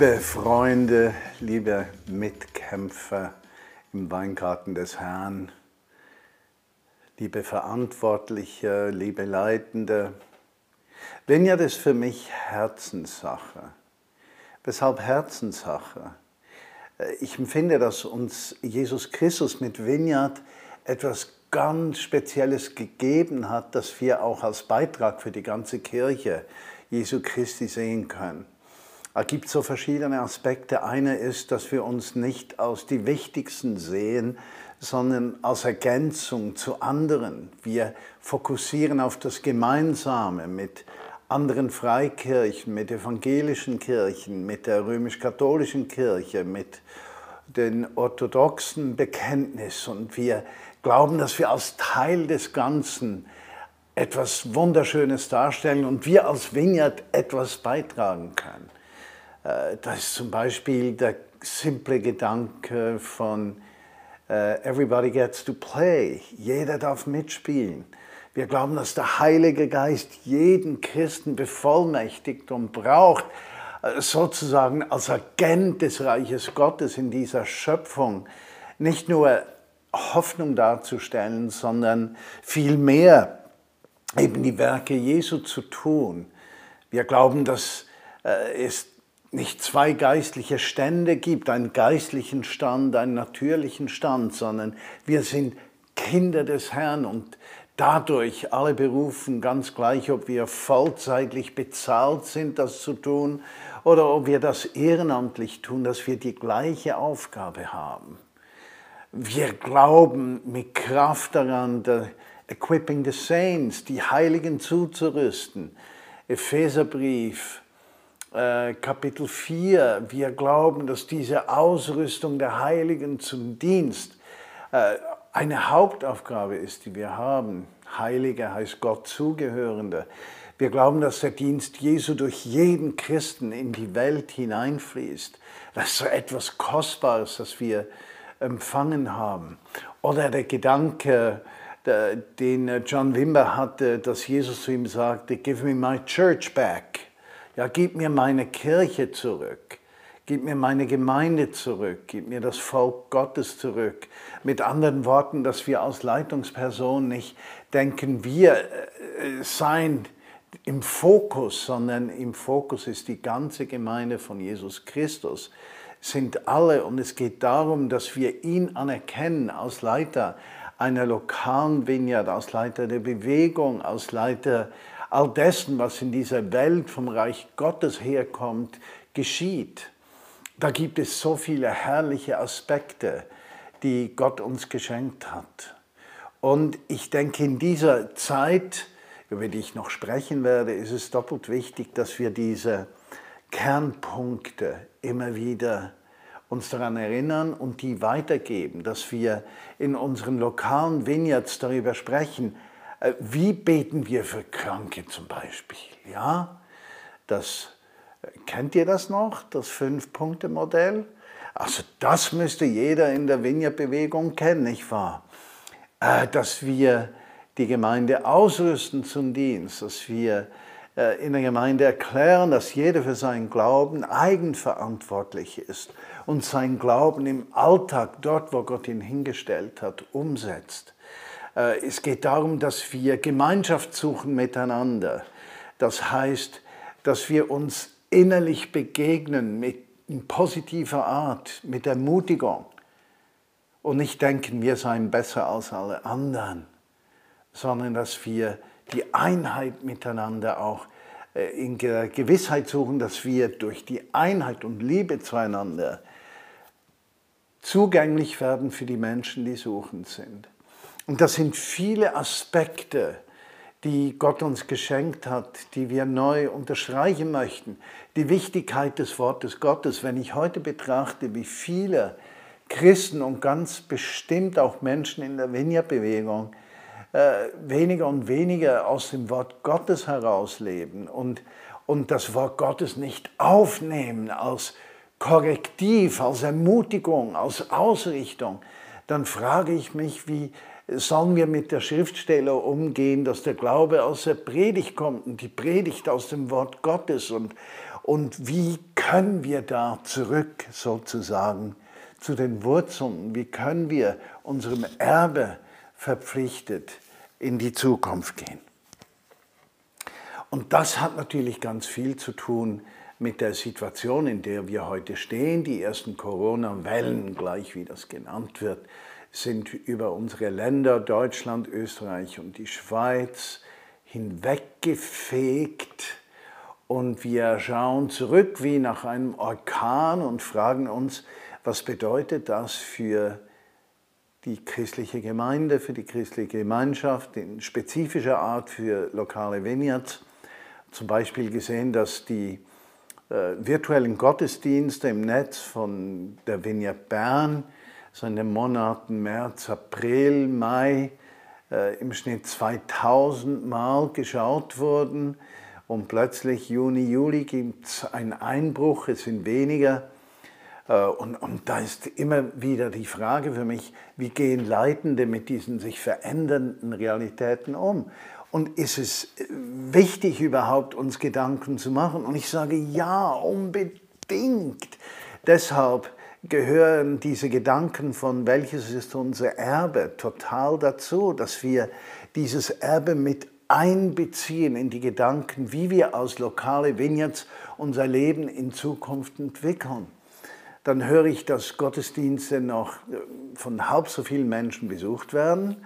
Liebe Freunde, liebe Mitkämpfer im Weingarten des Herrn, liebe Verantwortliche, liebe Leitende, Vineyard ist für mich Herzenssache. Weshalb Herzenssache? Ich empfinde, dass uns Jesus Christus mit Vineyard etwas ganz Spezielles gegeben hat, das wir auch als Beitrag für die ganze Kirche Jesu Christi sehen können. Es gibt so verschiedene Aspekte. Einer ist, dass wir uns nicht als die wichtigsten sehen, sondern als Ergänzung zu anderen. Wir fokussieren auf das Gemeinsame mit anderen Freikirchen, mit evangelischen Kirchen, mit der römisch-katholischen Kirche, mit den orthodoxen Bekenntnis. Und wir glauben, dass wir als Teil des Ganzen etwas Wunderschönes darstellen und wir als Vineyard etwas beitragen können. Äh, das ist zum Beispiel der simple Gedanke von äh, Everybody gets to play. Jeder darf mitspielen. Wir glauben, dass der Heilige Geist jeden Christen bevollmächtigt und braucht, äh, sozusagen als Agent des Reiches Gottes in dieser Schöpfung, nicht nur Hoffnung darzustellen, sondern vielmehr eben die Werke Jesu zu tun. Wir glauben, dass es nicht zwei geistliche Stände gibt, einen geistlichen Stand, einen natürlichen Stand, sondern wir sind Kinder des Herrn und dadurch alle berufen, ganz gleich, ob wir vollzeitlich bezahlt sind, das zu tun, oder ob wir das ehrenamtlich tun, dass wir die gleiche Aufgabe haben. Wir glauben mit Kraft daran, Equipping the Saints, die Heiligen zuzurüsten. Epheserbrief, äh, Kapitel 4, wir glauben, dass diese Ausrüstung der Heiligen zum Dienst äh, eine Hauptaufgabe ist, die wir haben. Heilige heißt Gott zugehörende. Wir glauben, dass der Dienst Jesu durch jeden Christen in die Welt hineinfließt. Das ist so etwas Kostbares, das wir empfangen haben. Oder der Gedanke, den John Wimber hatte, dass Jesus zu ihm sagte, Give me my church back. Ja, gib mir meine Kirche zurück. Gib mir meine Gemeinde zurück, gib mir das Volk Gottes zurück. Mit anderen Worten, dass wir als Leitungsperson nicht denken, wir äh, seien im Fokus, sondern im Fokus ist die ganze Gemeinde von Jesus Christus, sind alle und es geht darum, dass wir ihn anerkennen als Leiter einer lokalen Vineyard, als Leiter der Bewegung, als Leiter all dessen, was in dieser Welt vom Reich Gottes herkommt, geschieht. Da gibt es so viele herrliche Aspekte, die Gott uns geschenkt hat. Und ich denke, in dieser Zeit, über die ich noch sprechen werde, ist es doppelt wichtig, dass wir diese Kernpunkte immer wieder uns daran erinnern und die weitergeben, dass wir in unseren lokalen Vineyards darüber sprechen, wie beten wir für Kranke zum Beispiel? Ja, das, äh, kennt ihr das noch, das Fünf-Punkte-Modell? Also das müsste jeder in der Vineyard-Bewegung kennen, nicht wahr? Äh, dass wir die Gemeinde ausrüsten zum Dienst, dass wir in der Gemeinde erklären, dass jeder für seinen Glauben eigenverantwortlich ist und sein Glauben im Alltag, dort wo Gott ihn hingestellt hat, umsetzt. Äh, es geht darum, dass wir Gemeinschaft suchen miteinander. Das heißt, dass wir uns innerlich begegnen mit in positiver Art, mit Ermutigung und nicht denken, wir seien besser als alle anderen, sondern dass wir die Einheit miteinander auch äh, in der Gewissheit suchen, dass wir durch die Einheit und Liebe zueinander zugänglich werden für die Menschen, die suchend sind. Und das sind viele Aspekte, die Gott uns geschenkt hat, die wir neu unterstreichen möchten. Die Wichtigkeit des Wortes Gottes, wenn ich heute betrachte, wie viele Christen und ganz bestimmt auch Menschen in der Vineyard-Bewegung äh, weniger und weniger aus dem Wort Gottes herausleben und, und das Wort Gottes nicht aufnehmen als Korrektiv, als Ermutigung, als Ausrichtung, dann frage ich mich, wie, sollen wir mit der Schriftsteller umgehen, dass der Glaube aus der Predigt kommt und die Predigt aus dem Wort Gottes und, und wie können wir da zurück sozusagen zu den Wurzeln, wie können wir unserem Erbe verpflichtet in die Zukunft gehen. Und das hat natürlich ganz viel zu tun mit der Situation, in der wir heute stehen. Die ersten Corona-Wellen, gleich wie das genannt wird, sind über unsere Länder Deutschland, Österreich und die Schweiz hinweggefegt. Und wir schauen zurück wie nach einem Orkan und fragen uns, was bedeutet das für die christliche Gemeinde, für die christliche Gemeinschaft, in spezifischer Art für lokale Vineyards. Zum Beispiel gesehen, dass die äh, virtuellen Gottesdienste im Netz von der Vineyard Bern so in den Monaten März, April, Mai äh, im Schnitt 2000 Mal geschaut wurden und plötzlich Juni, Juli gibt es einen Einbruch, es sind weniger. Äh, und, und da ist immer wieder die Frage für mich, wie gehen Leitende mit diesen sich verändernden Realitäten um? Und ist es wichtig überhaupt, uns Gedanken zu machen? Und ich sage ja, unbedingt. Deshalb gehören diese Gedanken von welches ist unser Erbe total dazu, dass wir dieses Erbe mit einbeziehen in die Gedanken, wie wir als lokale Vineyards unser Leben in Zukunft entwickeln dann höre ich, dass Gottesdienste noch äh, von halb so vielen Menschen besucht werden.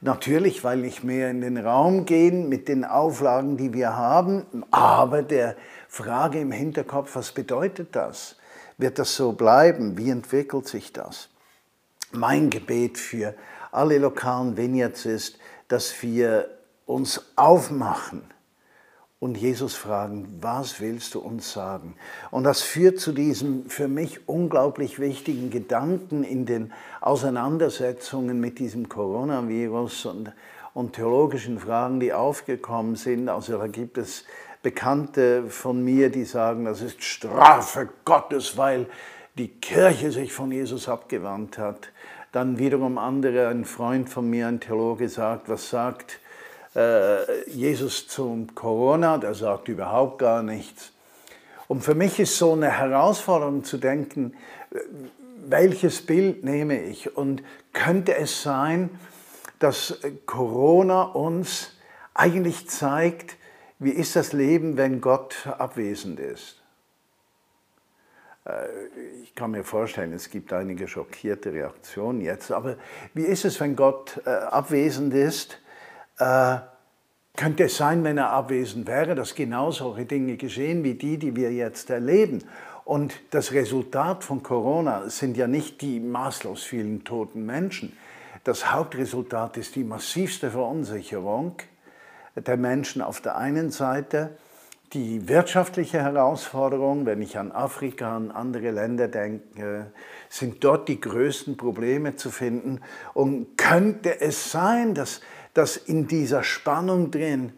Natürlich, weil nicht mehr in den Raum gehen mit den Auflagen, die wir haben, aber der Frage im Hinterkopf, was bedeutet das? Wird das so bleiben? Wie entwickelt sich das? Mein Gebet für alle lokalen Vineyards ist, dass wir uns aufmachen und Jesus fragen, was willst du uns sagen? Und das führt zu diesem für mich unglaublich wichtigen Gedanken in den Auseinandersetzungen mit diesem Coronavirus und, und theologischen Fragen, die aufgekommen sind. Also da gibt es Bekannte von mir, die sagen, das ist Strafe Gottes, weil die Kirche sich von Jesus abgewandt hat. Dann wiederum andere, ein Freund von mir, ein Theologe, sagt, was sagt äh, Jesus zum Corona, der sagt überhaupt gar nichts. Und für mich ist so eine Herausforderung zu denken, welches Bild nehme ich? Und könnte es sein, dass Corona uns eigentlich zeigt, wie ist das Leben, wenn Gott abwesend ist? Äh, ich kann mir vorstellen, es gibt einige schockierte Reaktionen jetzt, aber wie ist es, wenn Gott äh, abwesend ist? Äh, könnte es sein, wenn er abwesend wäre, dass genau solche Dinge geschehen wie die, die wir jetzt erleben. Und das Resultat von Corona sind ja nicht die maßlos vielen toten Menschen. Das Hauptresultat ist die massivste Verunsicherung der Menschen auf der einen Seite, die wirtschaftliche Herausforderung, wenn ich an Afrika, an andere Länder denke, sind dort die größten Probleme zu finden. Und könnte es sein, dass dass in dieser Spannung drin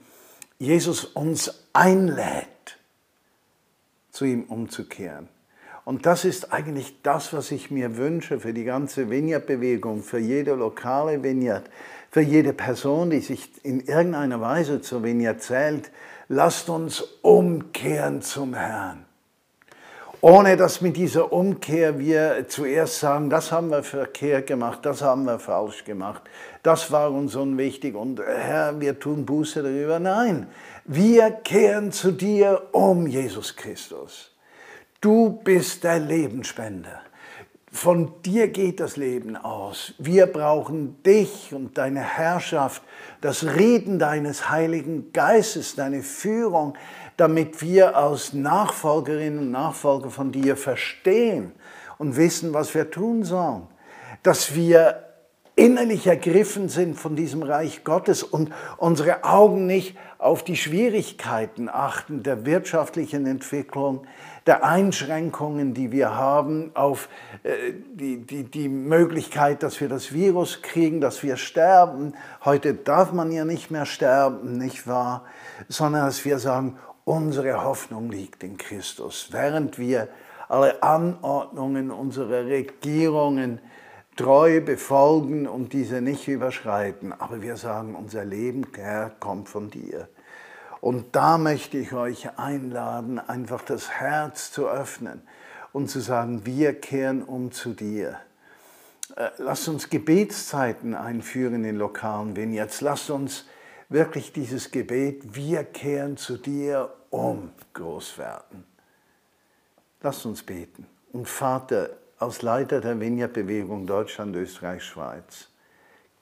Jesus uns einlädt, zu ihm umzukehren. Und das ist eigentlich das, was ich mir wünsche für die ganze Vineyard-Bewegung, für jede lokale Vineyard, für jede Person, die sich in irgendeiner Weise zur Vineyard zählt. Lasst uns umkehren zum Herrn ohne dass mit dieser Umkehr wir zuerst sagen, das haben wir verkehrt gemacht, das haben wir falsch gemacht, das war uns unwichtig und Herr, wir tun Buße darüber. Nein, wir kehren zu dir um, Jesus Christus. Du bist der Lebensspender. Von dir geht das Leben aus. Wir brauchen dich und deine Herrschaft, das Reden deines Heiligen Geistes, deine Führung, damit wir als Nachfolgerinnen und Nachfolger von dir verstehen und wissen, was wir tun sollen. Dass wir innerlich ergriffen sind von diesem Reich Gottes und unsere Augen nicht auf die Schwierigkeiten achten der wirtschaftlichen Entwicklung, der Einschränkungen, die wir haben, auf äh, die, die, die Möglichkeit, dass wir das Virus kriegen, dass wir sterben. Heute darf man ja nicht mehr sterben, nicht wahr? Sondern dass wir sagen, Unsere Hoffnung liegt in Christus. Während wir alle Anordnungen unserer Regierungen treu befolgen und diese nicht überschreiten. Aber wir sagen, unser Leben, Herr, kommt von dir. Und da möchte ich euch einladen, einfach das Herz zu öffnen und zu sagen, wir kehren um zu dir. Äh, lasst uns Gebetszeiten einführen in lokalen Vignettes. Lasst uns wirklich dieses Gebet, wir kehren zu dir um, groß werden. Lasst uns beten. Und Vater, als Leiter der Vineyard-Bewegung Deutschland, Österreich, Schweiz,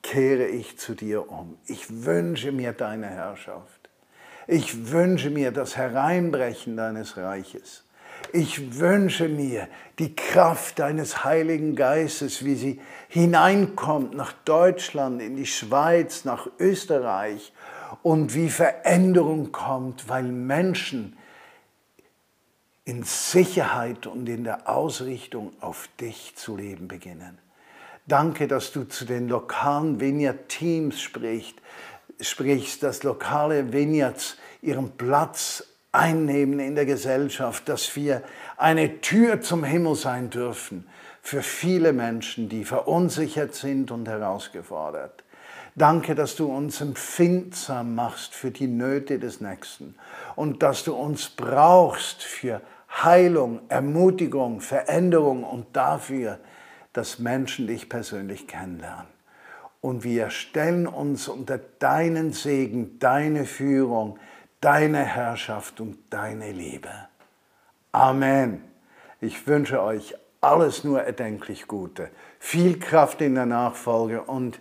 kehre ich zu dir um. Ich wünsche mir deine Herrschaft. Ich wünsche mir das Hereinbrechen deines Reiches. Ich wünsche mir die Kraft deines Heiligen Geistes, wie sie hineinkommt nach Deutschland, in die Schweiz, nach Österreich und wie Veränderung kommt, weil Menschen in Sicherheit und in der Ausrichtung auf dich zu leben beginnen. Danke, dass du zu den lokalen Vineyard-Teams sprichst, sprichst, dass lokale Vineyards ihren Platz einnehmen in der Gesellschaft, dass wir eine Tür zum Himmel sein dürfen für viele Menschen, die verunsichert sind und herausgefordert. Danke, dass du uns empfindsam machst für die Nöte des Nächsten und dass du uns brauchst für Heilung, Ermutigung, Veränderung und dafür, dass Menschen dich persönlich kennenlernen. Und wir stellen uns unter deinen Segen, deine Führung, deine Herrschaft und deine Liebe. Amen. Ich wünsche euch alles nur erdenklich Gute, viel Kraft in der Nachfolge und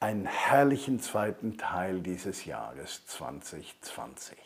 einen herrlichen zweiten Teil dieses Jahres 2020.